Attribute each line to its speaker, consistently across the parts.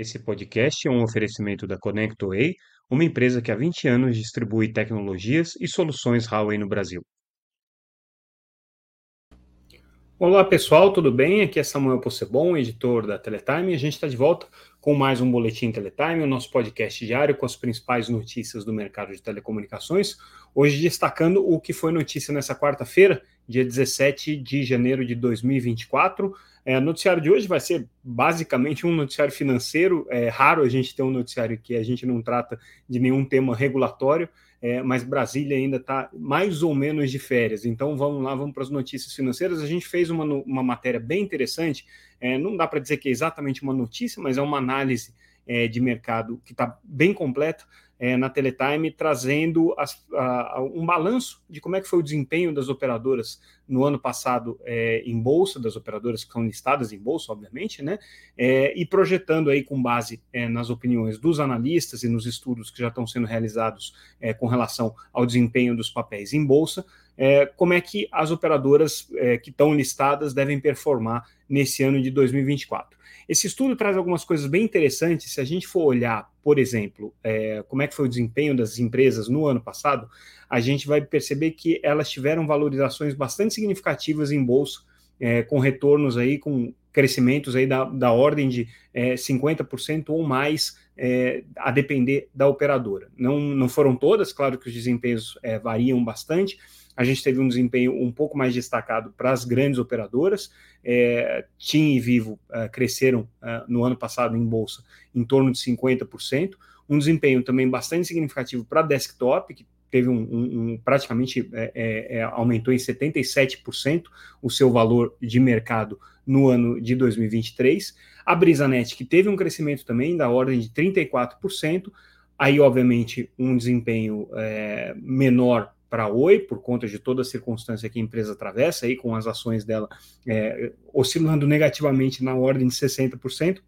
Speaker 1: Esse podcast é um oferecimento da ConnectWay, uma empresa que há 20 anos distribui tecnologias e soluções Huawei no Brasil. Olá pessoal, tudo bem? Aqui é Samuel Possebon, editor da Teletime, e a gente está de volta com mais um Boletim Teletime, o nosso podcast diário com as principais notícias do mercado de telecomunicações. Hoje destacando o que foi notícia nessa quarta-feira, dia 17 de janeiro de 2024. É, o noticiário de hoje vai ser basicamente um noticiário financeiro. É raro a gente ter um noticiário que a gente não trata de nenhum tema regulatório, é, mas Brasília ainda está mais ou menos de férias. Então vamos lá, vamos para as notícias financeiras. A gente fez uma, uma matéria bem interessante. É, não dá para dizer que é exatamente uma notícia, mas é uma análise é, de mercado que está bem completa é, na Teletime, trazendo as, a, um balanço de como é que foi o desempenho das operadoras no ano passado é, em bolsa, das operadoras que são listadas em bolsa, obviamente, né? É, e projetando aí com base é, nas opiniões dos analistas e nos estudos que já estão sendo realizados é, com relação ao desempenho dos papéis em bolsa, é, como é que as operadoras que estão listadas devem performar nesse ano de 2024. Esse estudo traz algumas coisas bem interessantes. Se a gente for olhar, por exemplo, é, como é que foi o desempenho das empresas no ano passado, a gente vai perceber que elas tiveram valorizações bastante significativas em bolsa, é, com retornos aí, com crescimentos aí da, da ordem de é, 50% ou mais, é, a depender da operadora. Não, não foram todas, claro que os desempenhos é, variam bastante, a gente teve um desempenho um pouco mais destacado para as grandes operadoras. É, TIM e Vivo é, cresceram é, no ano passado em bolsa em torno de 50%. Um desempenho também bastante significativo para desktop, que teve um, um, um praticamente é, é, é aumentou em 77% o seu valor de mercado no ano de 2023. A Brisanet, que teve um crescimento também da ordem de 34%, aí, obviamente, um desempenho é, menor para Oi, por conta de toda a circunstância que a empresa atravessa, aí, com as ações dela é, oscilando negativamente na ordem de 60%,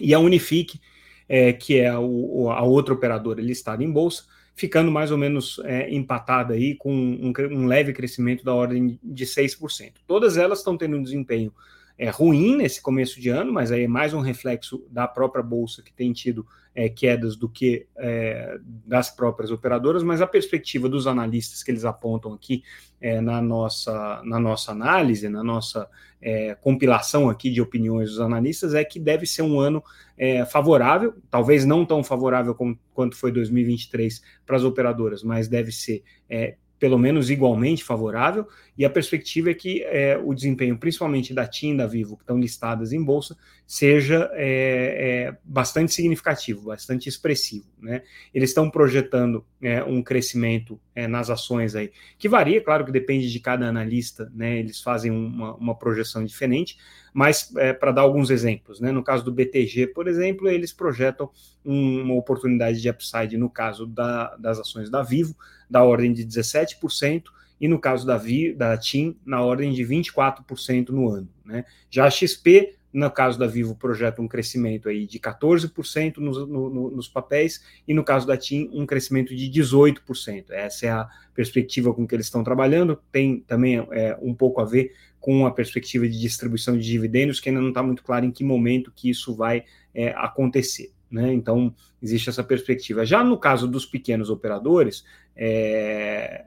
Speaker 1: e a Unifique, é, que é a, a, outra operadora listada em bolsa, ficando mais ou menos é, empatada aí com um, um, leve crescimento da ordem de 6%. Todas elas estão tendo um desempenho é, ruim nesse começo de ano, mas aí é mais um reflexo da própria bolsa que tem tido é, quedas do que é, das próprias operadoras, mas a perspectiva dos analistas que eles apontam aqui é, na, nossa, na nossa análise, na nossa é, compilação aqui de opiniões dos analistas, é que deve ser um ano é, favorável, talvez não tão favorável como, quanto foi 2023 para as operadoras, mas deve ser é, pelo menos igualmente favorável, e a perspectiva é que é, o desempenho, principalmente da TIM e da Vivo, que estão listadas em bolsa, seja é, é, bastante significativo, bastante expressivo. Né? Eles estão projetando é, um crescimento é, nas ações aí, que varia, claro que depende de cada analista, né? eles fazem uma, uma projeção diferente, mas é, para dar alguns exemplos, né? no caso do BTG, por exemplo, eles projetam um, uma oportunidade de upside no caso da, das ações da Vivo, da ordem de 17%, e no caso da, Vi, da TIM, na ordem de 24% no ano. Né? Já a XP, no caso da Vivo, projeta um crescimento aí de 14% nos, no, nos papéis, e no caso da TIM, um crescimento de 18%. Essa é a perspectiva com que eles estão trabalhando, tem também é, um pouco a ver com a perspectiva de distribuição de dividendos, que ainda não está muito claro em que momento que isso vai é, acontecer. Né? Então, existe essa perspectiva. Já no caso dos pequenos operadores, é,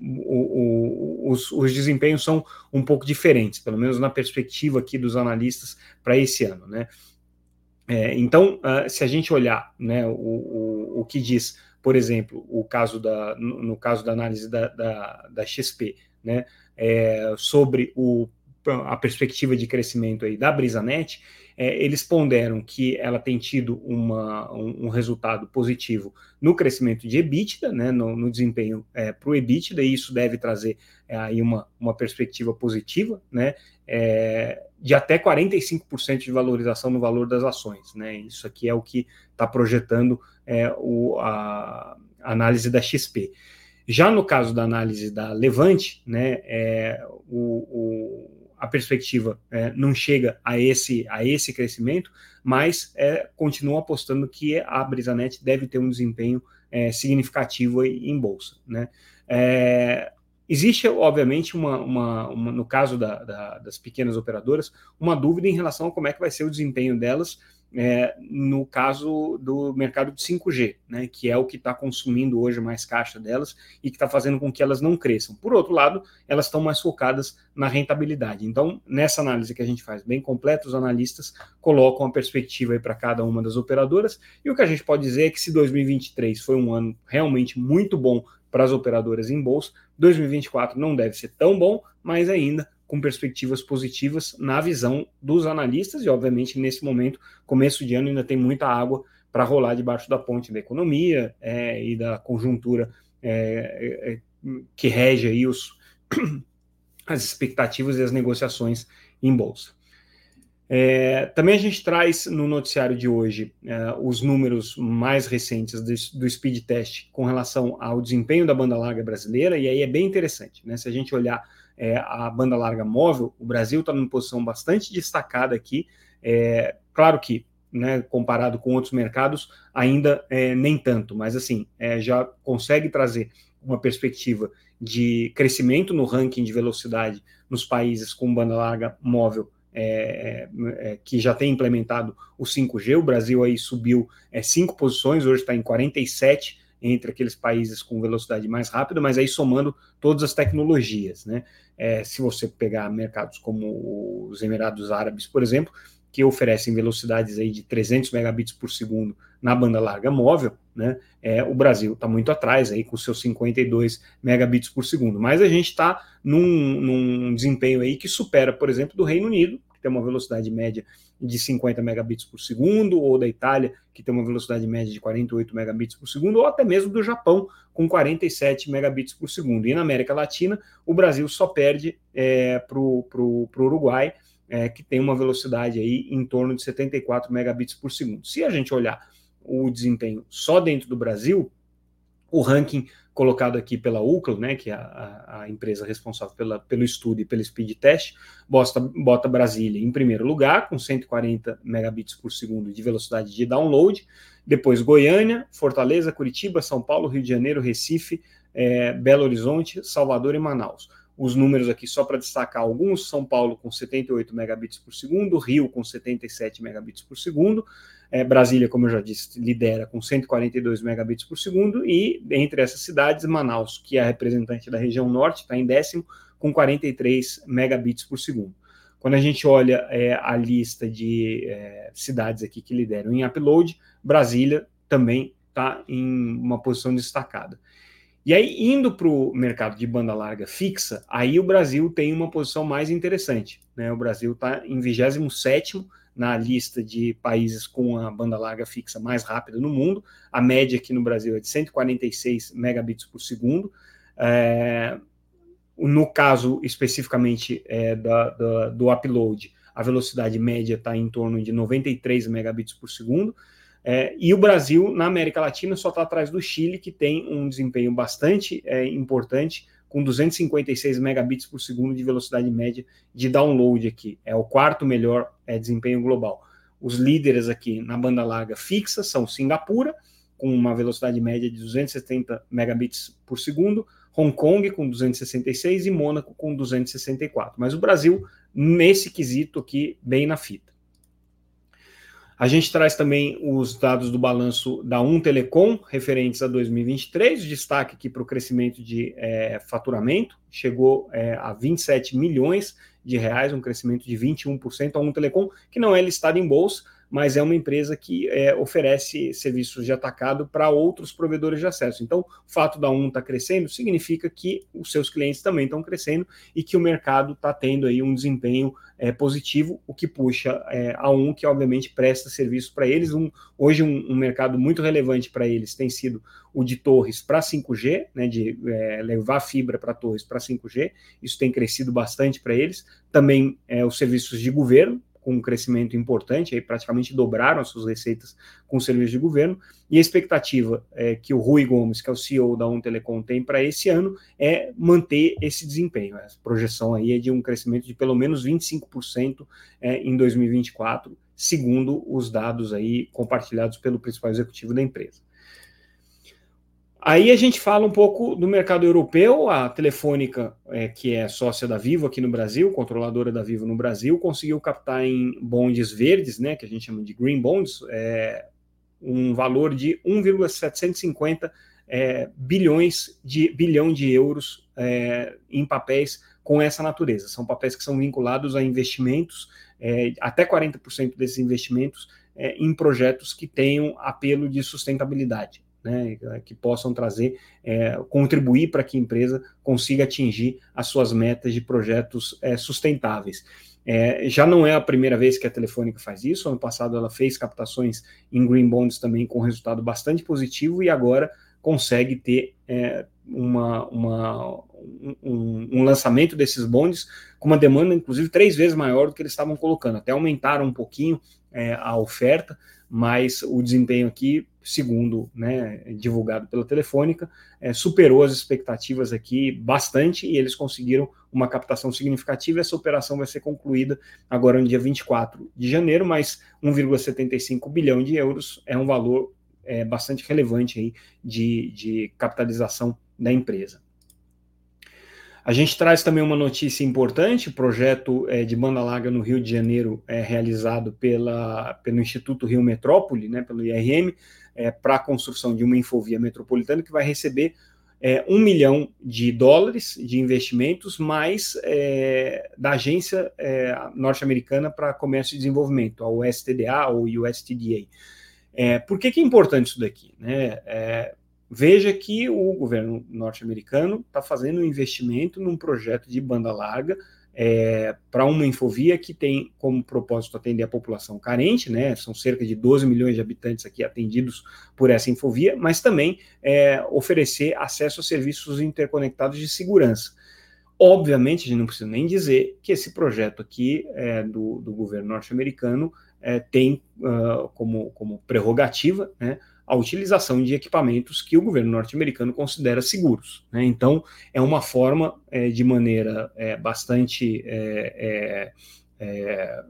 Speaker 1: o, o, os, os, desempenhos são um pouco diferentes, pelo menos na perspectiva aqui dos analistas para esse ano. Né? É, então, uh, se a gente olhar né, o, o, que diz, por exemplo, o caso da, no, no caso da análise da, da, da XP, né, é, sobre o, a perspectiva de crescimento aí da Brisanet, é, eles ponderam que ela tem tido uma, um, um, resultado positivo no crescimento de EBITDA, né, no, no desempenho é, para o EBITDA, e isso deve trazer é, aí uma, uma perspectiva positiva, né, é, de até 45% de valorização no valor das ações. Né, isso aqui é o que está projetando é, o, a, análise da XP. Já no caso da análise da Levante, né, é, o a perspectiva é, não chega a esse, a esse crescimento, mas é, continua apostando que a Brisanet deve ter um desempenho é, significativo em bolsa. Né? É, existe, obviamente, uma, uma, uma no caso da, da, das pequenas operadoras, uma dúvida em relação a como é que vai ser o desempenho delas é, no caso do mercado de 5G, né, que é o que está consumindo hoje mais caixa delas e que está fazendo com que elas não cresçam. Por outro lado, elas estão mais focadas na rentabilidade. Então, nessa análise que a gente faz bem completa, os analistas colocam a perspectiva para cada uma das operadoras e o que a gente pode dizer é que se 2023 foi um ano realmente muito bom para as operadoras em bolsa, 2024 não deve ser tão bom, mas ainda com perspectivas positivas na visão dos analistas, e obviamente nesse momento, começo de ano, ainda tem muita água para rolar debaixo da ponte da economia é, e da conjuntura é, é, que rege aí os, as expectativas e as negociações em bolsa. É, também a gente traz no noticiário de hoje é, os números mais recentes do, do, speed test com relação ao desempenho da banda larga brasileira, e aí é bem interessante. Né? Se a gente olhar é, a banda larga móvel, o Brasil está numa posição bastante destacada aqui. É, claro que, né, comparado com outros mercados, ainda é, nem tanto, mas assim, é, já consegue trazer uma perspectiva de crescimento no ranking de velocidade nos países com banda larga móvel é, é, que já tem implementado o 5G. O Brasil aí subiu é, cinco posições, hoje está em 47 entre aqueles países com velocidade mais rápida, mas aí somando todas as tecnologias, né? É, se você pegar mercados como os Emirados Árabes, por exemplo, que oferecem velocidades aí de 300 megabits por segundo na banda larga móvel, né? É, o Brasil está muito atrás aí com seus 52 megabits por segundo, mas a gente está num, num desempenho aí que supera, por exemplo, do Reino Unido, tem uma velocidade média de 50 megabits por segundo, ou da Itália, que tem uma velocidade média de 48 megabits por segundo, ou até mesmo do Japão, com 47 megabits por segundo. E na América Latina, o Brasil só perde é, para o Uruguai, é, que tem uma velocidade aí em torno de 74 megabits por segundo. Se a gente olhar o desempenho só dentro do Brasil, o ranking colocado aqui pela Ucla, né, que é a, a, empresa responsável pela, pelo estudo e pelo speed test, bota, bota Brasília em primeiro lugar, com 140 megabits por segundo de velocidade de download, depois Goiânia, Fortaleza, Curitiba, São Paulo, Rio de Janeiro, Recife, é, Belo Horizonte, Salvador e Manaus. Os números aqui, só para destacar alguns: São Paulo com 78 megabits por segundo, Rio com 77 megabits por segundo, é, Brasília, como eu já disse, lidera com 142 megabits por segundo, e entre essas cidades, Manaus, que é a representante da região norte, está em décimo, com 43 megabits por segundo. Quando a gente olha é, a lista de é, cidades aqui que lideram em upload, Brasília também está em uma posição destacada. E aí, indo para o mercado de banda larga fixa, aí o Brasil tem uma posição mais interessante. Né? O Brasil está em 27 na lista de países com a banda larga fixa mais rápida no mundo. A média aqui no Brasil é de 146 megabits por segundo. É, no caso especificamente é, da, da, do upload, a velocidade média está em torno de 93 megabits por segundo. É, e o Brasil, na América Latina, só está atrás do Chile, que tem um desempenho bastante é, importante com 256 megabits por segundo de velocidade média de download aqui. É o quarto melhor é, desempenho global. Os líderes aqui na banda larga fixa são Singapura, com uma velocidade média de 270 megabits por segundo, Hong Kong com 266 e Mônaco com 264. Mas o Brasil, nesse quesito aqui, bem na fita. A gente traz também os dados do balanço da Um Telecom, referentes a 2023, destaque aqui para o crescimento de é, faturamento, chegou é, a 27 milhões de reais, um crescimento de 21%, a Um Telecom, que não é listado em bolsa, mas é uma empresa que é, oferece serviços de atacado para outros provedores de acesso. Então, o fato da Um estar tá crescendo significa que os seus clientes também estão crescendo e que o mercado está tendo aí um desempenho é, positivo, o que puxa é, a Um, que obviamente presta serviço para eles. Um, hoje, um, um, mercado muito relevante para eles tem sido o de torres para 5G, né, de é, levar fibra para torres para 5G. Isso tem crescido bastante para eles. Também é, os serviços de governo, com um crescimento importante, aí praticamente dobraram as suas receitas com o serviço de governo, e a expectativa é, que o Rui Gomes, que é o CEO da Um Telecom, tem para esse ano é manter esse desempenho. A projeção aí é de um crescimento de pelo menos 25% é, em 2024, segundo os dados aí compartilhados pelo principal executivo da empresa. Aí a gente fala um pouco do mercado europeu. A Telefônica, é, que é sócia da Vivo aqui no Brasil, controladora da Vivo no Brasil, conseguiu captar em bondes verdes, né, que a gente chama de green bonds, é, um valor de 1,750 é, bilhões de bilhão de euros é, em papéis com essa natureza. São papéis que são vinculados a investimentos, é, até 40% desses investimentos é, em projetos que tenham apelo de sustentabilidade né, que possam trazer, é, contribuir para que a empresa consiga atingir as suas metas de projetos é, sustentáveis. É, já não é a primeira vez que a Telefônica faz isso. Ano passado ela fez captações em green bonds também com resultado bastante positivo e agora consegue ter é, uma, uma um, um, lançamento desses bonds com uma demanda, inclusive, três vezes maior do que eles estavam colocando. Até aumentaram um pouquinho é, a oferta, mas o desempenho aqui, segundo né, divulgado pela Telefônica, é, superou as expectativas aqui bastante e eles conseguiram uma captação significativa. Essa operação vai ser concluída agora no dia 24 de janeiro, mas 1,75 bilhão de euros é um valor é, bastante relevante aí de, de capitalização da empresa. A gente traz também uma notícia importante: o projeto é, de banda larga no Rio de Janeiro é realizado pela, pelo Instituto Rio Metrópole, né, pelo IRM, é, para a construção de uma infovia metropolitana que vai receber é, um milhão de dólares de investimentos, mais é, da agência é, norte-americana para comércio e desenvolvimento, a USTDA ou USTDA. Por que, que é importante isso daqui? Né? Veja que o governo norte-americano está fazendo um investimento num projeto de banda larga é, para uma infovia que tem como propósito atender a população carente, né? São cerca de 12 milhões de habitantes aqui atendidos por essa infovia, mas também é, oferecer acesso a serviços interconectados de segurança. Obviamente, a gente não precisa nem dizer que esse projeto aqui é, do, do governo norte-americano é, tem uh, como, como prerrogativa né, a utilização de equipamentos que o governo norte-americano considera seguros. Né? Então, é uma forma é, de maneira é, bastante é, é, é,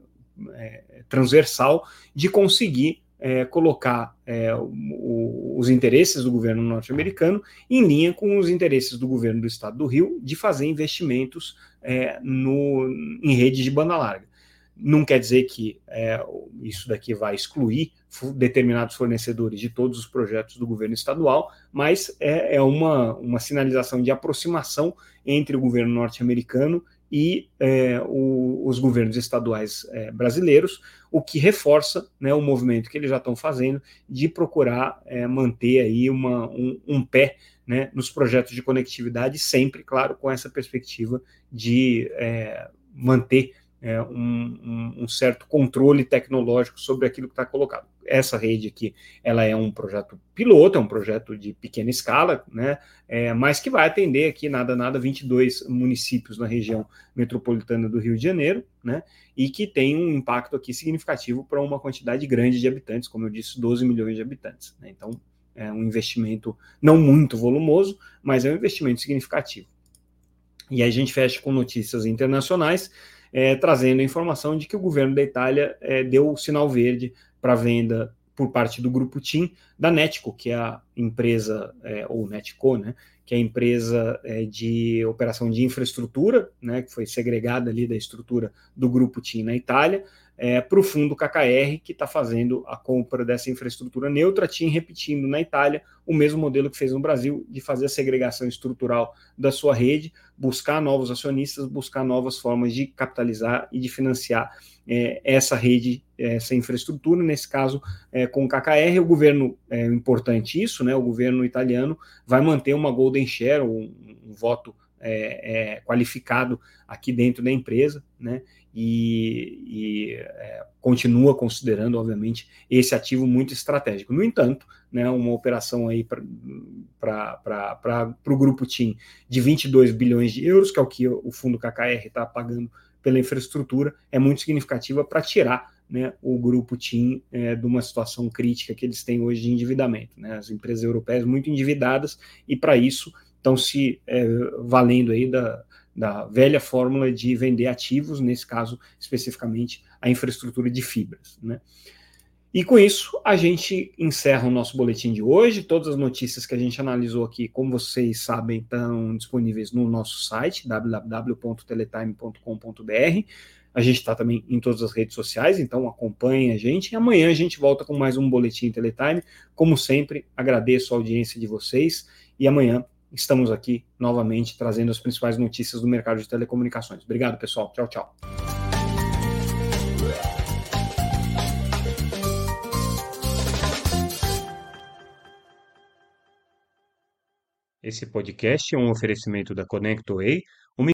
Speaker 1: é transversal de conseguir colocar o, os interesses do governo norte-americano em linha com os interesses do governo do estado do Rio de fazer investimentos no, em redes de banda larga. Não quer dizer que é, isso daqui vai excluir determinados fornecedores de todos os projetos do governo estadual, mas é, é uma, uma sinalização de aproximação entre o governo norte-americano e é, o, os governos estaduais é, brasileiros, o que reforça né, o movimento que eles já estão fazendo de procurar é, manter aí uma, um, um pé né, nos projetos de conectividade, sempre, claro, com essa perspectiva de é, manter é, um, um, um, certo controle tecnológico sobre aquilo que está colocado. Essa rede aqui, ela é um projeto piloto, é um projeto de pequena escala, né, é, mas que vai atender aqui, nada, nada, 22 municípios na região metropolitana do Rio de Janeiro, né, e que tem um impacto aqui significativo para uma quantidade grande de habitantes, como eu disse, 12 milhões de habitantes. Né, então, é um investimento não muito volumoso, mas é um investimento significativo. E aí a gente fecha com notícias internacionais, é, trazendo a informação de que o governo da Itália é, deu o sinal verde para venda por parte do grupo TIM da Netco, que é a empresa, é, ou Netco, né, que é a empresa é, de operação de infraestrutura, né, que foi segregada ali da estrutura do grupo TIM na Itália, é, para o fundo KKR, que está fazendo a compra dessa infraestrutura neutra, TIM repetindo na Itália o mesmo modelo que fez no Brasil, de fazer a segregação estrutural da sua rede, buscar novos acionistas, buscar novas formas de capitalizar e de financiar é, essa rede, essa infraestrutura, nesse caso é, com o KKR, o governo, é importante isso, né, o governo italiano vai manter uma golden share, um, um voto é, é, qualificado aqui dentro da empresa, né? E, e é, continua considerando, obviamente, esse ativo muito estratégico. No entanto, né, uma operação aí para o grupo TIM de 22 bilhões de euros, que é o que o fundo KKR está pagando pela infraestrutura, é muito significativa para tirar né, o grupo TIM é, de uma situação crítica que eles têm hoje de endividamento. Né, as empresas europeias muito endividadas e, para isso, estão se é, valendo aí da, da velha fórmula de vender ativos, nesse caso especificamente a infraestrutura de fibras. Né? E com isso, a gente encerra o nosso boletim de hoje. Todas as notícias que a gente analisou aqui, como vocês sabem, estão disponíveis no nosso site, www.teletime.com.br. A gente está também em todas as redes sociais, então acompanhe a gente. E amanhã a gente volta com mais um Boletim Teletime. Como sempre, agradeço a audiência de vocês e amanhã estamos aqui novamente trazendo as principais notícias do mercado de telecomunicações. Obrigado, pessoal. Tchau, tchau. Esse podcast é um oferecimento da ConnectWay